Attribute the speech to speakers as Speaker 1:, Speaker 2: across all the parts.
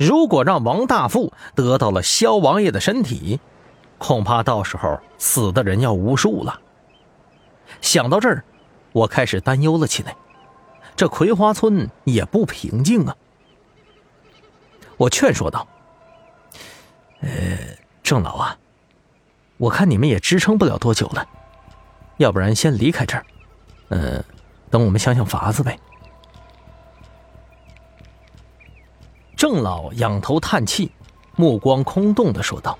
Speaker 1: 如果让王大富得到了萧王爷的身体，恐怕到时候死的人要无数了。想到这儿，我开始担忧了起来。这葵花村也不平静啊！我劝说道：“呃，郑老啊，我看你们也支撑不了多久了，要不然先离开这儿，呃，等我们想想法子呗。”郑老仰头叹气，目光空洞的说道：“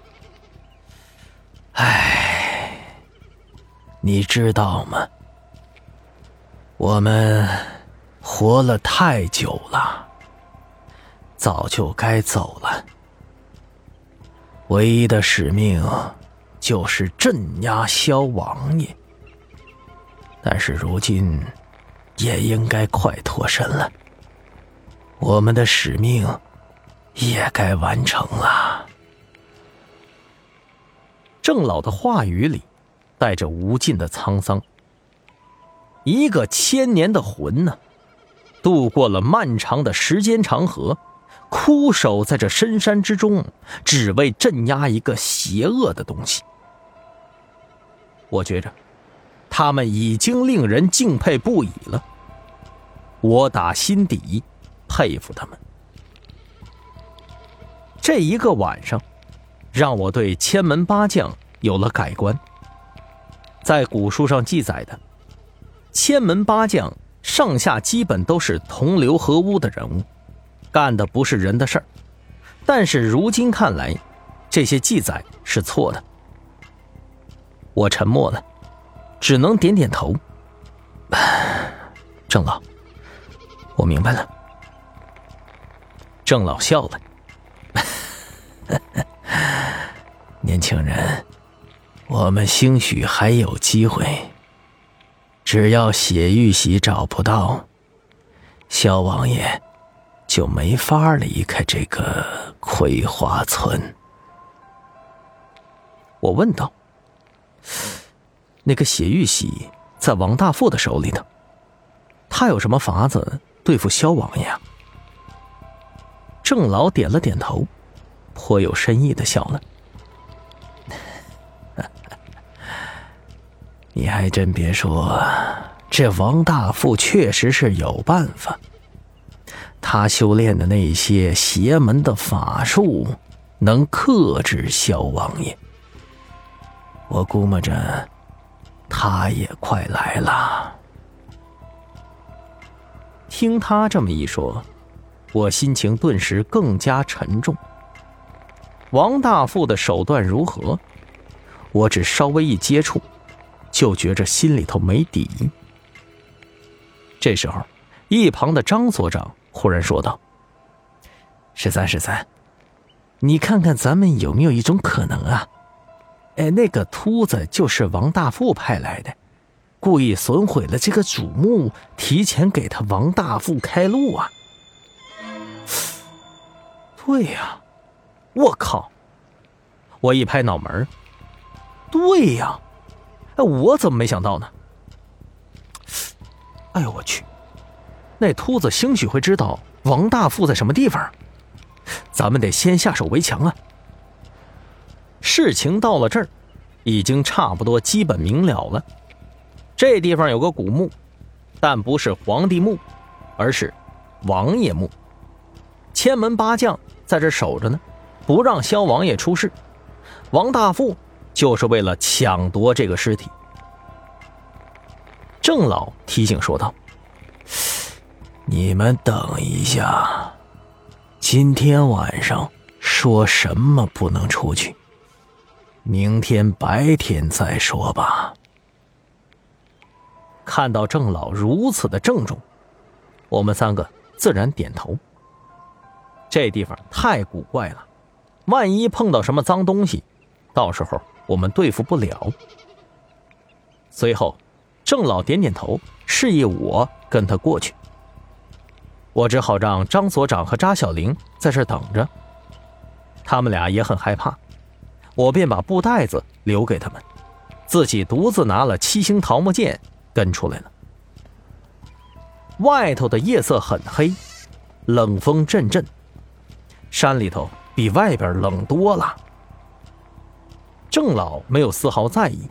Speaker 1: 唉，你知道吗？我们活了太久了，早就该走了。唯一的使命就是镇压萧王爷，但是如今也应该快脱身了。我们的使命。”也该完成了。郑老的话语里带着无尽的沧桑。一个千年的魂呢，度过了漫长的时间长河，枯守在这深山之中，只为镇压一个邪恶的东西。我觉着，他们已经令人敬佩不已了。我打心底佩服他们。这一个晚上，让我对千门八将有了改观。在古书上记载的，千门八将上下基本都是同流合污的人物，干的不是人的事儿。但是如今看来，这些记载是错的。我沉默了，只能点点头。郑老，我明白了。郑老笑了。年轻人，我们兴许还有机会。只要血玉玺找不到，萧王爷就没法离开这个葵花村。我问道：“那个血玉玺在王大富的手里呢？他有什么法子对付萧王爷？”郑老点了点头。颇有深意的笑了，你还真别说，这王大富确实是有办法。他修炼的那些邪门的法术，能克制萧王爷。我估摸着，他也快来了。听他这么一说，我心情顿时更加沉重。王大富的手段如何？我只稍微一接触，就觉着心里头没底。这时候，一旁的张所长忽然说道：“十三，十三，你看看咱们有没有一种可能啊？哎，那个秃子就是王大富派来的，故意损毁了这个主墓，提前给他王大富开路啊！对呀。”我靠！我一拍脑门对呀，哎，我怎么没想到呢？哎呦我去！那秃子兴许会知道王大富在什么地方，咱们得先下手为强啊！事情到了这儿，已经差不多基本明了了。这地方有个古墓，但不是皇帝墓，而是王爷墓。千门八将在这守着呢。不让萧王爷出事，王大富就是为了抢夺这个尸体。郑老提醒说道：“你们等一下，今天晚上说什么不能出去，明天白天再说吧。”看到郑老如此的郑重，我们三个自然点头。这地方太古怪了。万一碰到什么脏东西，到时候我们对付不了。随后，郑老点点头，示意我跟他过去。我只好让张所长和扎小玲在这等着。他们俩也很害怕，我便把布袋子留给他们，自己独自拿了七星桃木剑跟出来了。外头的夜色很黑，冷风阵阵。山里头比外边冷多了。郑老没有丝毫在意，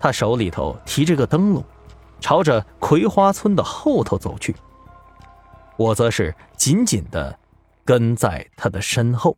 Speaker 1: 他手里头提着个灯笼，朝着葵花村的后头走去。我则是紧紧的跟在他的身后。